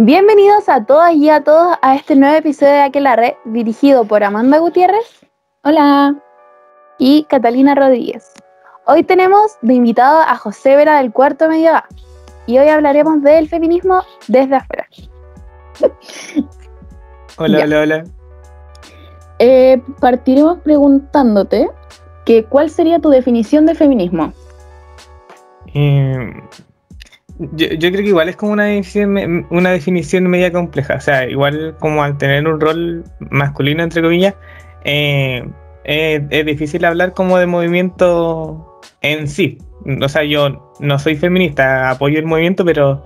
Bienvenidos a todas y a todos a este nuevo episodio de Aquelarre, dirigido por Amanda Gutiérrez. Hola. Y Catalina Rodríguez. Hoy tenemos de invitado a José Vera del Cuarto Medio A. Y hoy hablaremos del feminismo desde afuera. Hola, hola, hola. Eh, partiremos preguntándote que cuál sería tu definición de feminismo. Eh, yo, creo que igual es como una definición, una definición media compleja. O sea, igual como al tener un rol masculino, entre comillas, eh, es difícil hablar como de movimiento en sí. O sea, yo no soy feminista, apoyo el movimiento, pero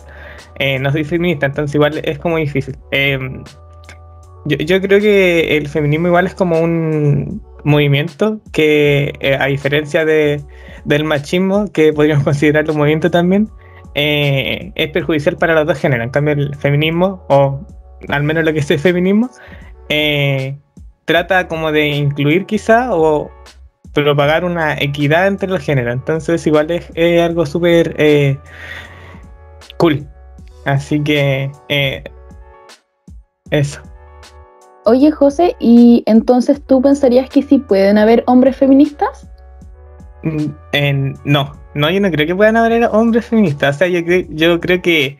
eh, no soy feminista, entonces igual es como difícil. Eh, yo, creo que el feminismo igual es como un movimiento que, a diferencia de, del machismo, que podríamos considerarlo un movimiento también, eh, es perjudicial para los dos géneros. En cambio, el feminismo, o al menos lo que es el feminismo, eh, trata como de incluir quizá o propagar una equidad entre los géneros. Entonces, igual es, algo súper eh, cool. Así que eso. Oye, José, ¿y entonces tú pensarías que sí pueden haber hombres feministas? Mm, no, no, yo no creo que puedan haber hombres feministas. O sea, yo, creo, yo creo que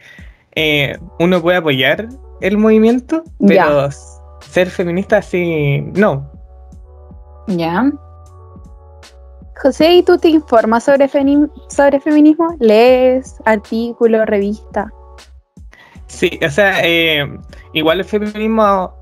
eh, uno puede apoyar el movimiento, pero ser feminista sí, no. Ya. José, ¿y tú te informas sobre, sobre feminismo? ¿Lees artículos, revista? Sí, o sea, eh, igual el feminismo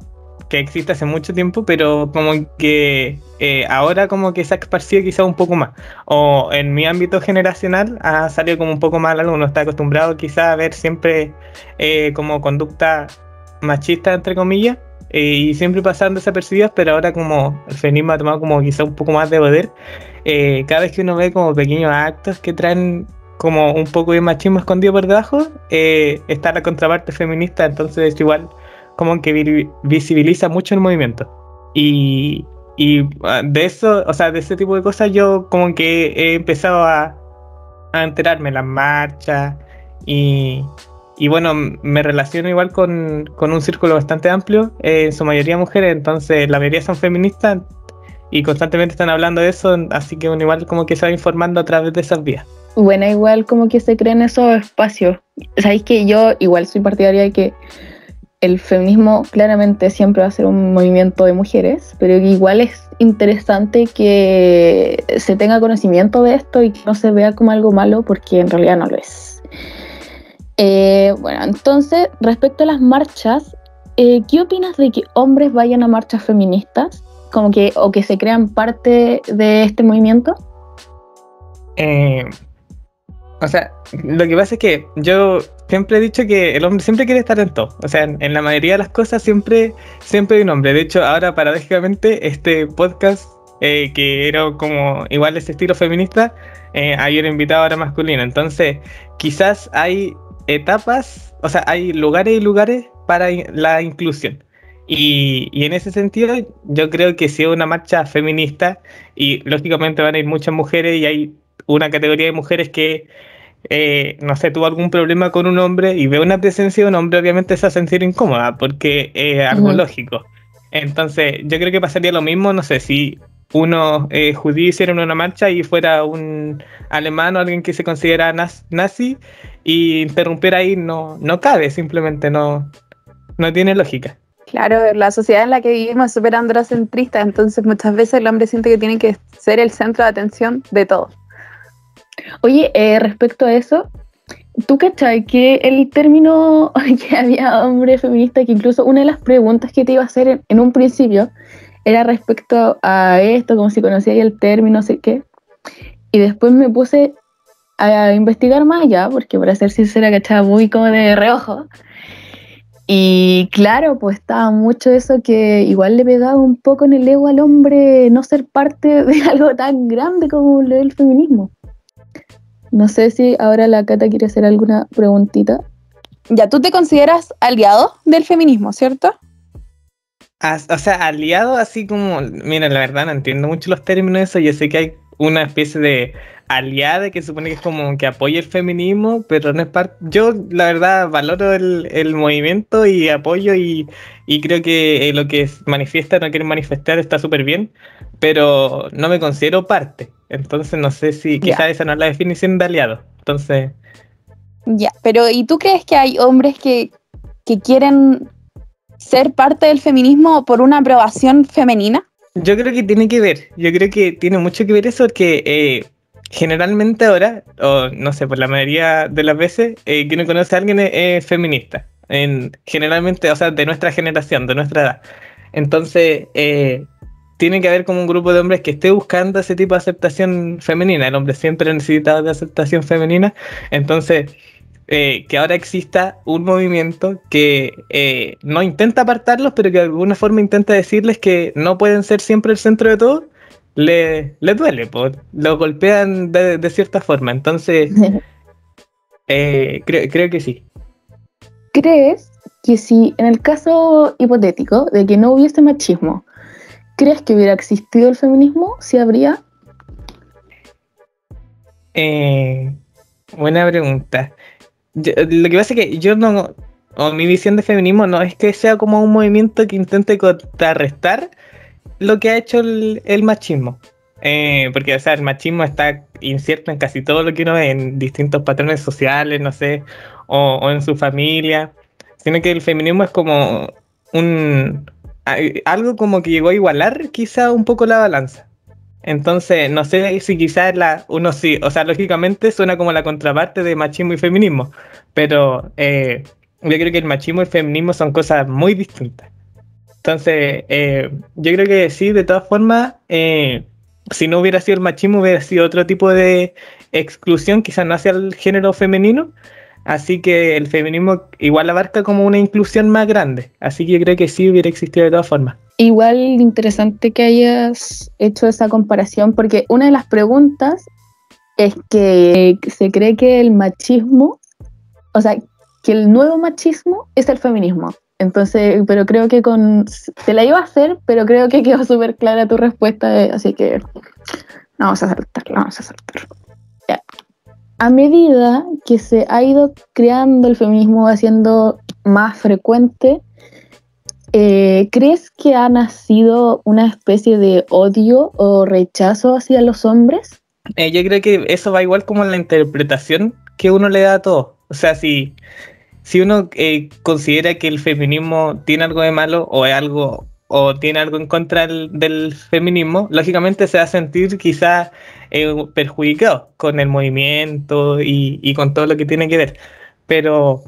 que existe hace mucho tiempo, pero como que eh, ahora como que se ha esparcido quizá un poco más. O en mi ámbito generacional ha salido como un poco más algo, uno está acostumbrado quizá a ver siempre eh, como conducta machista, entre comillas, eh, y siempre pasando desapercibidas, pero ahora como el feminismo ha tomado como quizá un poco más de poder, cada vez que uno ve como pequeños actos que traen como un poco de machismo escondido por debajo, está la contraparte feminista, entonces igual como que visibiliza mucho el movimiento. Y, ah, de eso, o sea, de ese tipo de cosas yo como que he empezado a, enterarme en las marchas y, bueno, me relaciono igual con, un círculo bastante amplio, eh, en su mayoría mujeres, entonces la mayoría son feministas y constantemente están hablando de eso, así que igual como que se va informando a través de esas vías. Bueno, igual como que se creen esos espacios. Sabéis que yo igual soy partidaria de que el feminismo claramente siempre va a ser un movimiento de mujeres, pero igual es interesante que se tenga conocimiento de esto y que no se vea como algo malo porque en realidad no lo es. Eh, bueno, entonces, respecto a las marchas, eh, ¿qué opinas de que hombres vayan a marchas feministas? Como que, o que se crean parte de este movimiento? Eh, o sea, lo que pasa es que yo siempre he dicho que el hombre siempre quiere estar en todo. O sea, en, la mayoría de las cosas siempre, siempre hay un hombre. De hecho, ahora paradójicamente este podcast, eh, que era como igual ese estilo feminista, eh, hay un invitado ahora masculino. Entonces, quizás hay etapas, o sea, hay lugares y lugares para la inclusión. Y, y, en ese sentido, yo creo que si es una marcha feminista, y lógicamente van a ir muchas mujeres y hay una categoría de mujeres que eh, no sé, tuvo algún problema con un hombre y ve una presencia de un hombre, obviamente se va a sentir incómoda porque es algo lógico. Entonces, yo creo que pasaría lo mismo, no sé, si uno eh, judío hiciera una marcha y fuera un alemán o alguien que se considera nazi y interrumpiera ahí, no, no cabe, simplemente no, no tiene lógica. Claro, la sociedad en la que vivimos es súper androcentrista, entonces muchas veces el hombre siente que tiene que ser el centro de atención de todo. Oye, eh, respecto a eso, ¿tú cachai que el término que había hombre feminista, que incluso una de las preguntas que te iba a hacer en, un principio era respecto a esto, como si conocía el término, no sé qué, y después me puse a investigar más ya, porque para ser sincera, cachaba muy como de reojo. Y claro, pues estaba mucho eso que igual le pegaba un poco en el ego al hombre no ser parte de algo tan grande como el feminismo. No sé si ahora la Cata quiere hacer alguna preguntita. Ya, tú te consideras aliado del feminismo, ¿cierto? o sea, aliado así como, mira, la verdad no entiendo mucho los términos de eso, yo sé que hay una especie de aliada que supone que es como que apoya el feminismo, pero no es parte. Yo, la verdad, valoro el, movimiento y apoyo y, creo que eh, lo que manifiesta, no quieren manifestar, está súper bien, pero no me considero parte. Entonces, no sé si quizás esa no es la definición de aliado. Entonces. Ya, pero ¿y tú crees que hay hombres que, que quieren ser parte del feminismo por una aprobación femenina? Yo creo que tiene que ver, yo creo que tiene mucho que ver eso porque eh, generalmente ahora, o no sé, por la mayoría de las veces, eh, quien conoce a alguien es, feminista. En, generalmente, o sea, de nuestra generación, de nuestra edad. Entonces, eh, tiene que haber como un grupo de hombres que esté buscando ese tipo de aceptación femenina. El hombre siempre ha necesitado de aceptación femenina. Entonces, eh, que ahora exista un movimiento que eh, no intenta apartarlos, pero que de alguna forma intenta decirles que no pueden ser siempre el centro de todo, le, duele, pues, lo golpean de, cierta forma. Entonces, eh, creo, que sí. ¿Crees que si en el caso hipotético de que no hubiese machismo, ¿crees que hubiera existido el feminismo? ¿Si habría? buena pregunta lo que pasa es que yo no, o mi visión de feminismo no es que sea como un movimiento que intente contrarrestar lo que ha hecho el, machismo. Eh, porque, o sea, el machismo está incierto en casi todo lo que uno ve, en distintos patrones sociales, no sé, o, en su familia, sino que el feminismo es como un algo como que llegó a igualar quizá un poco la balanza. Entonces, no sé si quizás la, uno sí, o sea, lógicamente suena como la contraparte de machismo y feminismo, pero eh, yo creo que el machismo y el feminismo son cosas muy distintas. Entonces, eh, yo creo que sí, de todas formas, eh, si no hubiera sido el machismo, hubiera sido otro tipo de exclusión, quizás no hacia el género femenino, así que el feminismo igual abarca como una inclusión más grande, así que yo creo que sí hubiera existido de todas formas. Igual interesante que hayas hecho esa comparación, porque una de las preguntas es que se cree que el machismo, o sea, que el nuevo machismo es el feminismo. Entonces, pero creo que con. Te la iba a hacer, pero creo que quedó súper clara tu respuesta, eh, así que. Vamos a saltar, vamos a saltar. A medida que se ha ido creando el feminismo, haciendo más frecuente, eh, ¿Crees que ha nacido una especie de odio o rechazo hacia los hombres? Eh, yo creo que eso va igual como la interpretación que uno le da a todo. O sea, si, si uno eh, considera que el feminismo tiene algo de malo o es algo o tiene algo en contra del, feminismo, lógicamente se va a sentir quizás perjudicado con el movimiento y, con todo lo que tiene que ver. Pero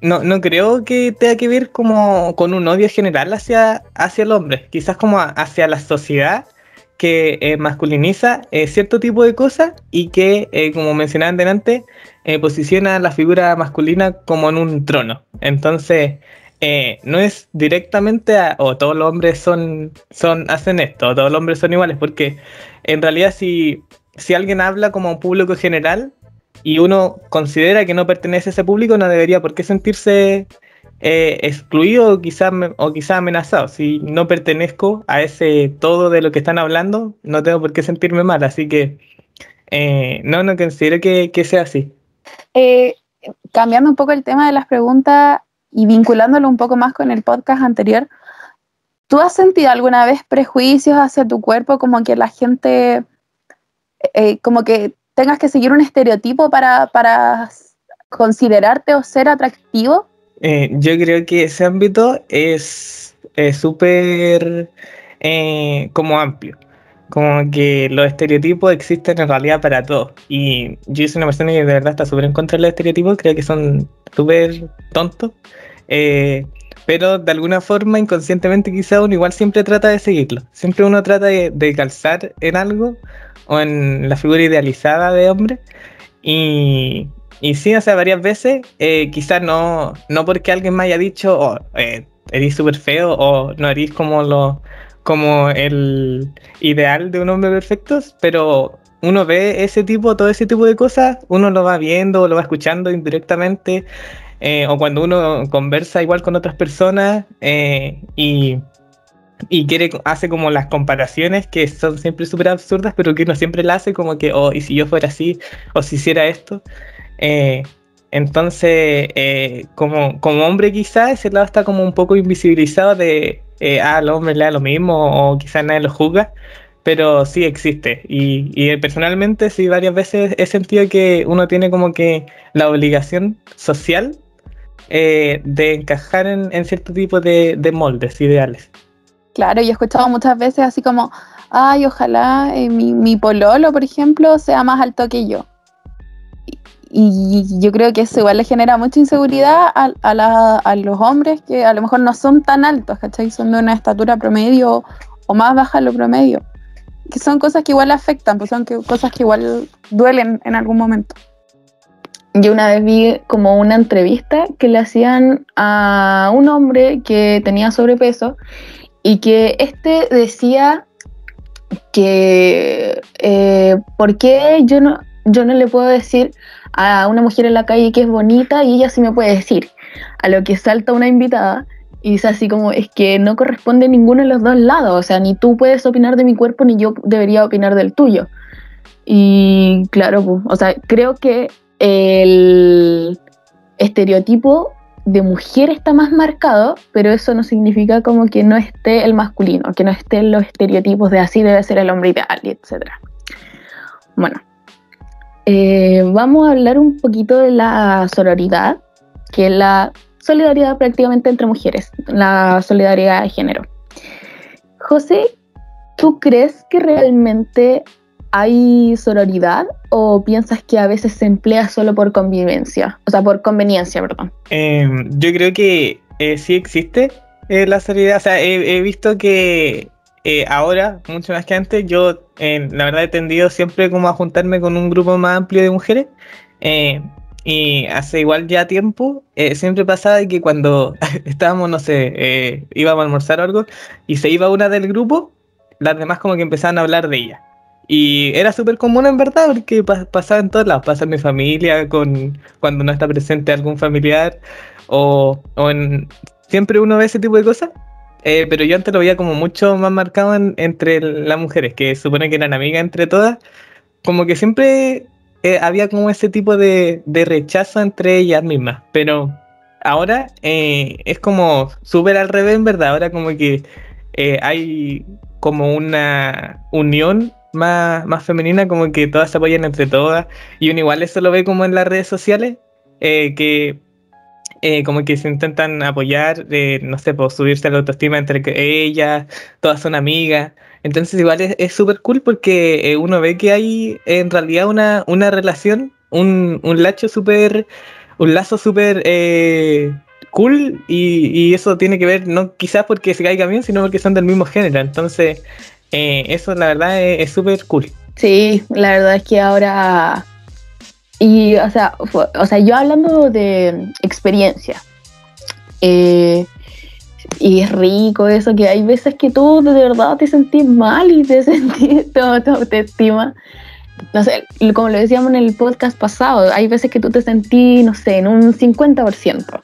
no, no creo que tenga que ver como con un odio general hacia, hacia el hombre, quizás como hacia la sociedad que eh, masculiniza eh, cierto tipo de cosas y que, eh, como mencionaba antes, posiciona la figura masculina como en un trono. Entonces, no es directamente a, o todos los hombres son, son, hacen esto, o todos los hombres son iguales, porque en realidad si, si alguien habla como público general, y uno considera que no pertenece a ese público, no debería por qué sentirse eh, excluido o quizás amenazado. Si no pertenezco a ese todo de lo que están hablando, no tengo por qué sentirme mal. Así que eh, no, no considero que, sea así. Eh, cambiando un poco el tema de las preguntas y vinculándolo un poco más con el podcast anterior, ¿tú has sentido alguna vez prejuicios hacia tu cuerpo como que la gente, como que tengas que seguir un estereotipo para, para considerarte o ser atractivo? Eh, yo creo que ese ámbito es súper eh, como amplio. Como que los estereotipos existen en realidad para todos. Y yo soy una persona que de verdad está súper en contra de los estereotipos, creo que son súper tontos. Eh, pero de alguna forma, inconscientemente, quizá uno igual siempre trata de seguirlo. Siempre uno trata de, de calzar en algo o en la figura idealizada de hombre. Y, y sí, o sea, varias veces, eh, quizás no, no porque alguien me haya dicho, oh, eh, eres súper feo o no eres como, lo, como el ideal de un hombre perfecto, pero uno ve ese tipo, todo ese tipo de cosas, uno lo va viendo lo va escuchando indirectamente, eh, o cuando uno conversa igual con otras personas y y quiere, hace como las comparaciones que son siempre súper absurdas, pero que uno siempre la hace como que, oh, y si yo fuera así, o si hiciera esto. Eh, entonces, eh, como, como hombre quizás ese lado está como un poco invisibilizado de, eh, ah, al hombre le da lo mismo, o quizás nadie lo juzga, pero sí existe. Y, y, personalmente sí varias veces he sentido que uno tiene como que la obligación social de encajar en, cierto tipo de, de moldes ideales. Claro, y he escuchado muchas veces así como, ay, ojalá eh, mi, pololo, por ejemplo, sea más alto que yo. Y, yo creo que eso igual le genera mucha inseguridad a, a, los hombres que a lo mejor no son tan altos, ¿cachai? Son de una estatura promedio o más baja de lo promedio. Que son cosas que igual afectan, pues son cosas que igual duelen en algún momento. Yo una vez vi como una entrevista que le hacían a un hombre que tenía sobrepeso y que este decía que eh, ¿por qué yo no, yo no le puedo decir a una mujer en la calle que es bonita y ella sí me puede decir? A lo que salta una invitada y dice así como, es que no corresponde ninguno de los dos lados, o sea, ni tú puedes opinar de mi cuerpo ni yo debería opinar del tuyo. Y claro, pues, o sea, creo que el estereotipo de mujer está más marcado, pero eso no significa como que no esté el masculino, que no estén los estereotipos de así debe ser el hombre ideal, etc. Bueno, eh, vamos a hablar un poquito de la sororidad, que es la solidaridad prácticamente entre mujeres, la solidaridad de género. José, ¿tú crees que realmente hay sororidad o piensas que a veces se emplea solo por convivencia? O sea, por conveniencia, perdón. Em, yo creo que eh, sí existe eh, la sororidad. O sea, he, visto que eh, ahora, mucho más que antes, yo la verdad he tendido siempre como a juntarme con un grupo más amplio de mujeres. y hace igual ya tiempo, siempre pasaba que cuando estábamos, no sé, íbamos a almorzar o algo, y se iba una del grupo, las demás como que empezaban a hablar de ella. Y era súper común en verdad, porque pasaba en todas lados, pasa en mi familia, con cuando no está presente algún familiar, o, en, siempre uno ve ese tipo de cosas. Eh, pero yo antes lo veía como mucho más marcado entre las mujeres, que supone que eran amigas entre todas, como que siempre eh, había como ese tipo de, de, rechazo entre ellas mismas, pero ahora eh, es como súper al revés, en verdad, ahora como que hay como una unión más, más femenina, como que todas se apoyan entre todas. Y uno igual eso lo ve como en las redes sociales, eh, que eh, como que se intentan apoyar, eh, no sé, por subirse a la autoestima entre ellas, todas son amigas. Entonces igual es súper cool porque uno ve que hay en realidad una, una relación, un, un lacho súper, un lazo súper cool y, y, eso tiene que ver no quizás porque se caiga bien, sino porque son del mismo género. Entonces eh, eso la verdad es súper cool. Sí, la verdad es que ahora... Y, o sea, o sea yo hablando de experiencia, eh, y es rico eso, que hay veces que tú de verdad te sentís mal y te sentís, estima. No sé, como lo decíamos en el podcast pasado, hay veces que tú te sentís, no sé, en un 50%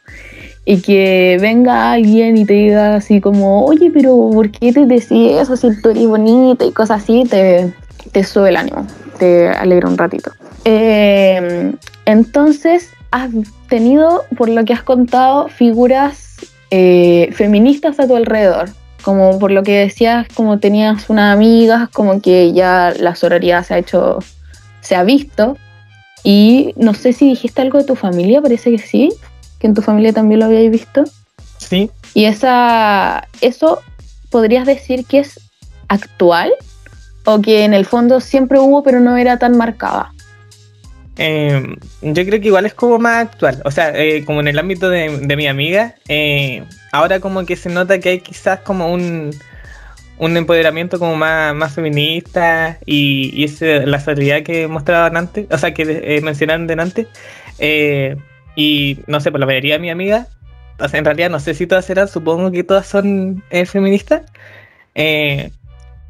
y que venga alguien y te diga así como, oye, pero ¿por qué te decís eso si tú eres bonita y cosas así? Te, te sube el ánimo, te alegra un ratito. Em, entonces, has tenido, por lo que has contado, figuras eh, feministas a tu alrededor. Como por lo que decías, como tenías una amiga, como que ya la sororidad se ha hecho, se ha visto. Y no sé si dijiste algo de tu familia, parece que sí que en tu familia también lo habíais visto. Sí. Y esa, eso podrías decir que es actual o que en el fondo siempre hubo pero no era tan marcada. Em, yo creo que igual es como más actual, o sea, eh, como en el ámbito de, mi amiga, eh, ahora como que se nota que hay quizás como un, un empoderamiento como más, más feminista y, y ese, la solidaridad que mostraban antes, o sea, que eh, mencionaban antes, eh, y no sé, por la mayoría de mis amigas, en realidad no sé si todas serán, supongo que todas son eh, feministas. Eh,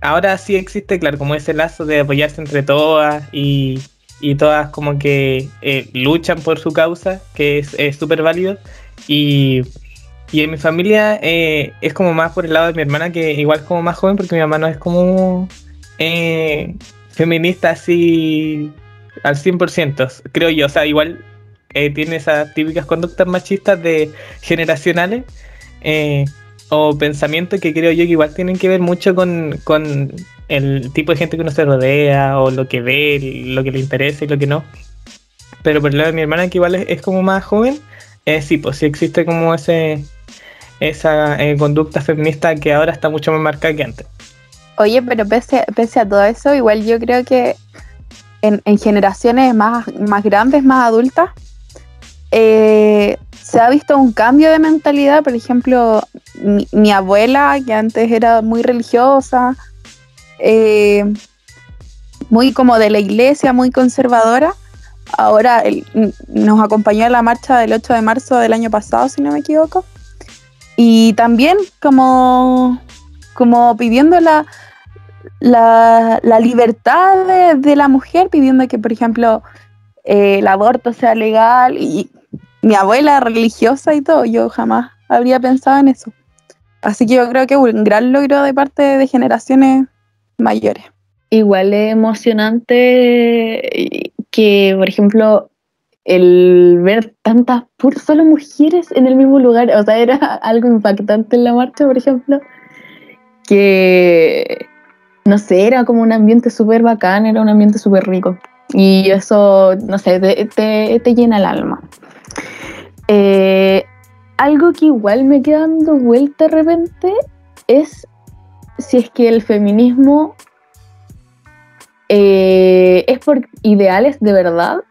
ahora sí existe, claro, como ese lazo de apoyarse entre todas y, todas como que eh, luchan por su causa, que es súper válido. Y, y en mi familia eh, es como más por el lado de mi hermana, que igual como más joven, porque mi mamá no es como eh, feminista así al 100%, creo yo. O sea, igual eh, tiene esas típicas conductas machistas de generacionales o pensamientos que creo yo que igual tienen que ver mucho con, con el tipo de gente que uno se rodea o lo que ve, lo que le interesa y lo que no. Pero por el lado de mi hermana, que igual es, como más joven, eh, sí, pues sí existe como ese esa eh, conducta feminista que ahora está mucho más marcada que antes. Oye, pero pese, pese a todo eso, igual yo creo que en, generaciones más, más grandes, más adultas, eh, se ha visto un cambio de mentalidad. Por ejemplo, mi, abuela, que antes era muy religiosa, eh, muy como de la iglesia, muy conservadora, ahora nos acompañó a la marcha del 8 de marzo del año pasado, si no me equivoco. Y también como, como pidiendo la, la, libertad de, la mujer, pidiendo que, por ejemplo, eh, el aborto sea legal. Y mi abuela religiosa y todo, yo jamás habría pensado en eso. Así que yo creo que un gran logro de parte de generaciones mayores. Igual es emocionante que, por ejemplo, el ver tantas puras solo mujeres en el mismo lugar, o sea, era algo impactante en la marcha, por ejemplo, que, no sé, era como un ambiente súper bacán, era un ambiente súper rico. Y eso, no sé, te, te, llena el alma. Eh, algo que igual me queda dando vuelta de repente es si es que el feminismo eh, es por ideales de verdad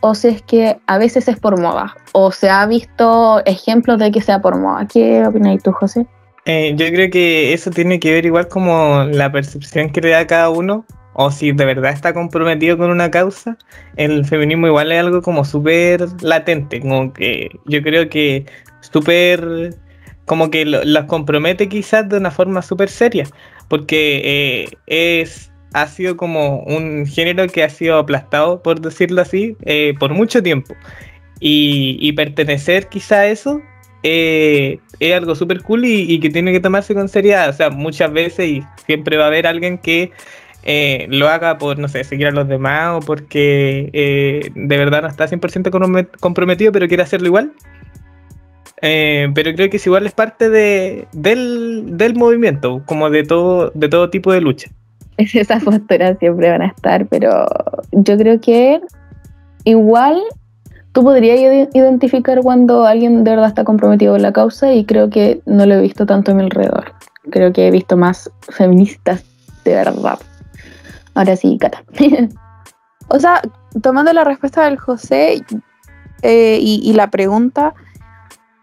o si es que a veces es por moda, o se ha visto ejemplos de que sea por moda. ¿Qué opinas tú, José? Eh, yo creo que eso tiene que ver igual como la percepción que le da cada uno, o si de verdad está comprometido con una causa. El feminismo igual es algo como súper latente, como que yo creo que súper, como que las compromete quizás de una forma súper seria, porque eh, es ha sido como un género que ha sido aplastado, por decirlo así, eh, por mucho tiempo. Y, pertenecer quizá a eso eh, es algo súper cool y, que tiene que tomarse con seriedad. O sea, muchas veces y siempre va a haber alguien que eh, lo haga por, no sé, seguir a los demás o porque de verdad no está 100% comprometido, pero quiere hacerlo igual. pero creo que es igual es parte de, del, del movimiento, como de todo, de todo tipo de lucha. esas posturas siempre van a estar, pero yo creo que igual tú podrías identificar cuando alguien de verdad está comprometido con la causa y creo que no lo he visto tanto a mi alrededor. Creo que he visto más feministas de verdad. Ahora sí, Cata. o sea, tomando la respuesta del José eh, y la pregunta,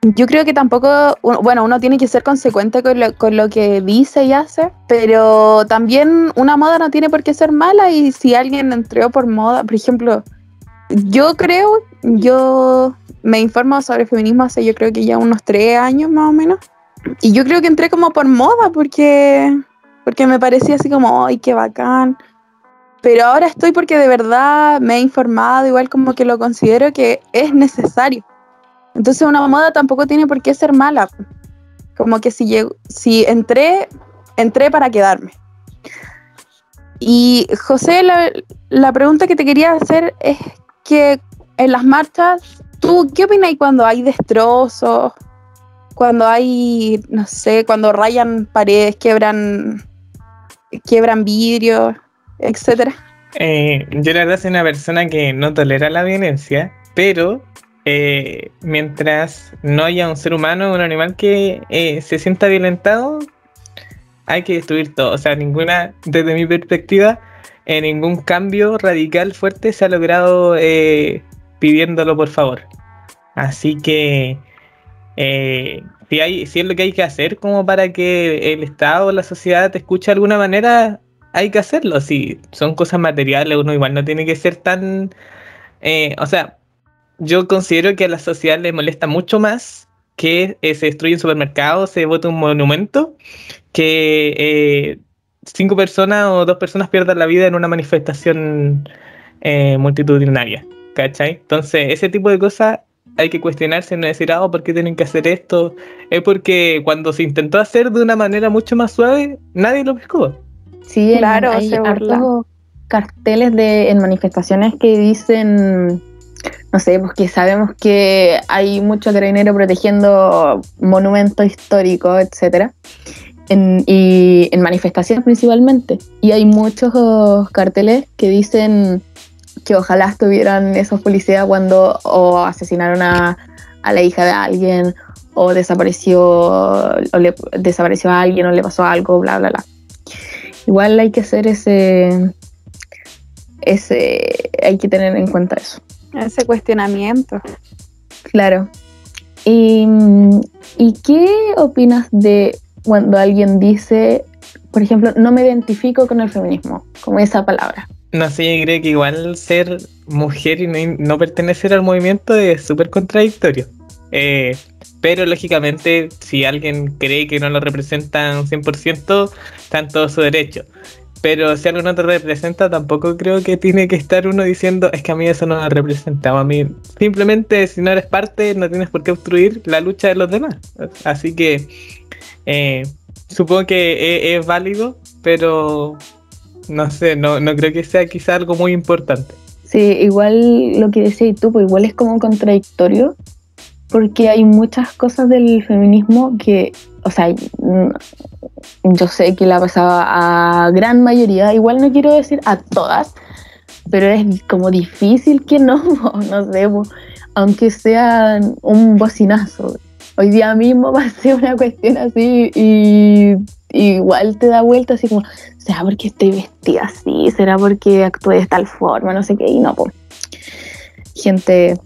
yo creo que tampoco, bueno, uno tiene que ser consecuente con lo, que dice y hace, pero también una moda no tiene por qué ser mala y si alguien entró por moda, por ejemplo, yo creo, yo me informo sobre feminismo hace yo creo que ya unos tres años más o menos, y yo creo que entré como por moda porque, porque me parecía así como, ay, qué bacán. Pero ahora estoy porque de verdad me he informado, igual como que lo considero que es necesario entonces una moda tampoco tiene por qué ser mala. Como que si, llego, si entré, entré para quedarme. Y José, la, pregunta que te quería hacer es que en las marchas, ¿tú qué opinas cuando hay destrozos? Cuando hay, no sé, cuando rayan paredes, quiebran, quiebran vidrio, etcétera. Eh, yo la verdad soy una persona que no tolera la violencia, pero eh, mientras no haya un ser humano, un animal que eh, se sienta violentado, hay que destruir todo. O sea, ninguna, desde mi perspectiva, ningún cambio radical fuerte se ha logrado pidiéndolo por favor. Así que si, hay, si es lo que hay que hacer como para que el Estado o la sociedad te escuche de alguna manera, hay que hacerlo. Si son cosas materiales, uno igual no tiene que ser tan... o sea, yo considero que a la sociedad le molesta mucho más que eh, se destruya un supermercado, se vote un monumento, que eh, cinco personas o dos personas pierdan la vida en una manifestación eh, multitudinaria. ¿Cachai? Entonces, ese tipo de cosas hay que cuestionarse, no decir, ah, ¿por qué tienen que hacer esto? Es porque cuando se intentó hacer de una manera mucho más suave, nadie lo pescó. Sí, claro, hay hartos carteles de, en manifestaciones que dicen, no sé, pues que sabemos que hay mucho carabinero protegiendo monumentos históricos, etcétera. y en manifestaciones principalmente. Y hay muchos carteles que dicen que ojalá estuvieran esos policías cuando o asesinaron a, la hija de alguien o desapareció o le desapareció a alguien o le pasó algo, bla, bla, bla. Igual hay que hacer ese, ese, hay que tener en cuenta eso. Ese cuestionamiento. Claro. ¿Y, ¿Y qué opinas de cuando alguien dice, por ejemplo, no me identifico con el feminismo, como esa palabra? No sé, yo creo que igual ser mujer y no, pertenecer al movimiento es súper contradictorio. Eh, pero lógicamente, si alguien cree que no lo representa un 100%, está en todo su derecho. Pero si algo no te representa, tampoco creo que tiene que estar uno diciendo, es que a mí eso no me representa. a mí, simplemente, si no eres parte, no tienes por qué obstruir la lucha de los demás. Así que, eh, supongo que es, es válido, pero no sé, no, no creo que sea quizá algo muy importante. Sí, igual lo que decías tú, pues igual es como contradictorio, porque hay muchas cosas del feminismo que, o sea, mm, yo sé que la pasaba a gran mayoría, igual no quiero decir a todas, pero es como difícil que no, no sé, aunque sea un bocinazo. Hoy día mismo ser una cuestión así y igual te da vuelta así como, ¿será porque estoy vestida así? ¿Será porque actúe de tal forma? No sé qué, y no, pues. Gente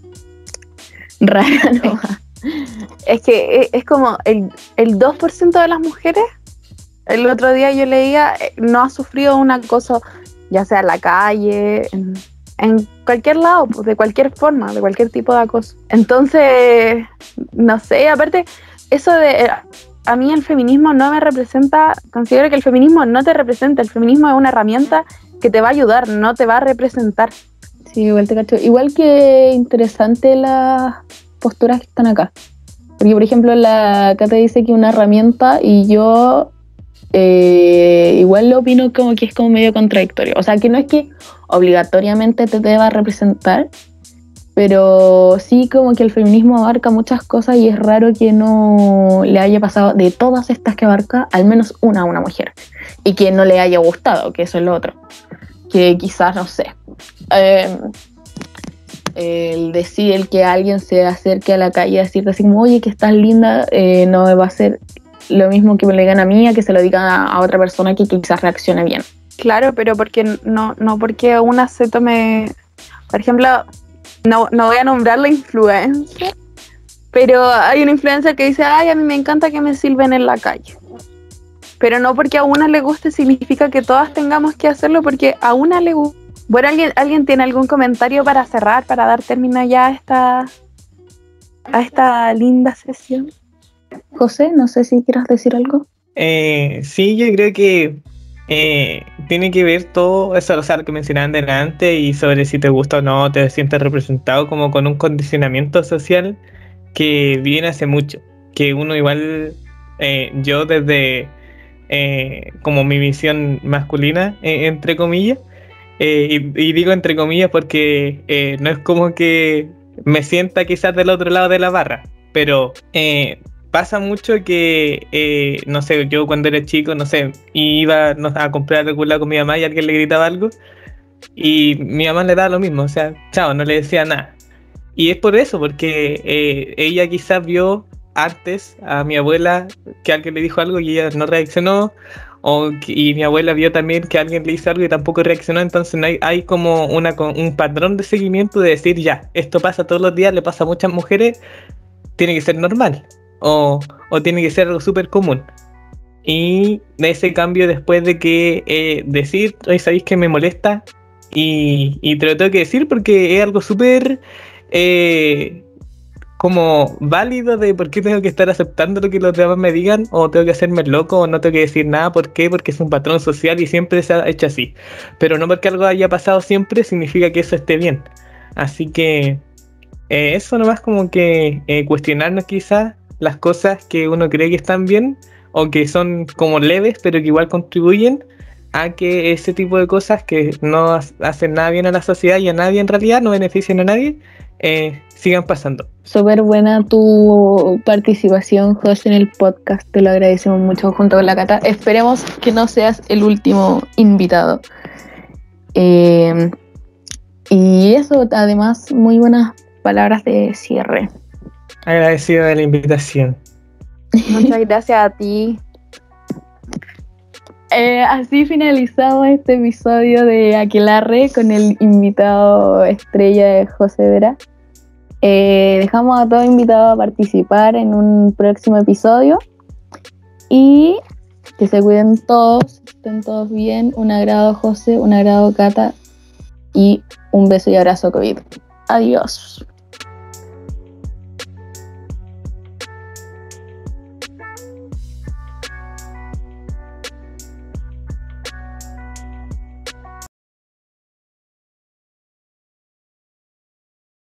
Es que e, es como el, el 2% de las mujeres, el otro día yo leía, eh, no ha sufrido un acoso, ya sea en la calle, en, en cualquier lado, pues, de cualquier forma, de cualquier tipo de acoso. Entonces, no sé, aparte, eso de a mí el feminismo no me representa, considero que el feminismo no te representa, el feminismo es una herramienta que te va a ayudar, no te va a representar. Igual te cacho. Igual que interesante las posturas que están acá. Porque, por ejemplo, la Cata dice que una herramienta y yo eh, igual lo opino como que es como medio contradictorio. O sea, que no es que obligatoriamente te deba representar, pero sí como que el feminismo abarca muchas cosas y es raro que no le haya pasado de todas estas que abarca al menos una a una mujer y que no le haya gustado, que eso es lo otro, que quizás no sé. Em, el decir el que alguien se acerque a la calle y decirte así como, oye, que estás linda, eh, no va a ser lo mismo que me lo digan a mí, a que se lo digan a, otra persona que quizás reaccione bien. Claro, pero porque no, no porque una se tome, por ejemplo, no, no voy a nombrar la influencia, pero hay una influencia que dice, ay, a mí me encanta que me silben en la calle. Pero no porque a una le guste significa que todas tengamos que hacerlo porque a una le gusta. Bueno, ¿alguien, ¿alguien tiene algún comentario para cerrar, para dar término ya a esta, a esta linda sesión? José, no sé si quieras decir algo. Eh, sí, yo creo que eh, tiene que ver todo eso, o sea, lo que mencionaban delante y sobre si te gusta o no, te sientes representado como con un condicionamiento social que viene hace mucho, que uno igual, eh, yo desde eh, como mi visión masculina, entre comillas, y, y, digo entre comillas porque no es como que me sienta quizás del otro lado de la barra, pero pasa mucho que, eh, no sé, yo cuando era chico, no sé, iba a comprar algo con mi mamá y alguien le gritaba algo y mi mamá le daba lo mismo, o sea, chao, no le decía nada. Y es por eso, porque eh, ella quizás vio antes a mi abuela que alguien le dijo algo y ella no reaccionó, o, y mi abuela vio también que alguien le hizo algo y tampoco reaccionó, entonces hay, hay como una, un patrón de seguimiento de decir, ya, esto pasa todos los días, le pasa a muchas mujeres, tiene que ser normal o, tiene que ser algo súper común. Y de ese cambio después de que eh, decir, hoy sabéis que me molesta y, y, te lo tengo que decir porque es algo súper eh, como válido de por qué tengo que estar aceptando lo que los demás me digan o tengo que hacerme loco o no tengo que decir nada. ¿Por qué? Porque es un patrón social y siempre se ha hecho así. Pero no porque algo haya pasado siempre significa que eso esté bien. Así que eh, eso nomás como que eh, cuestionarnos quizás las cosas que uno cree que están bien o que son como leves, pero que igual contribuyen a que ese tipo de cosas que no hacen nada bien a la sociedad y a nadie en realidad, no benefician a nadie, eh, sigan pasando. Súper buena tu participación, José, en el podcast. Te lo agradecemos mucho junto con la Cata. Esperemos que no seas el último invitado. Eh, y eso, además, muy buenas palabras de cierre. Agradecido de la invitación. Muchas gracias a ti. Eh, así finalizamos este episodio de Aquelarre con el invitado estrella José Vera. Eh, dejamos a todos invitados a participar en un próximo episodio y que se cuiden todos, estén todos bien. Un agrado José, un agrado Cata y un beso y abrazo COVID. Adiós.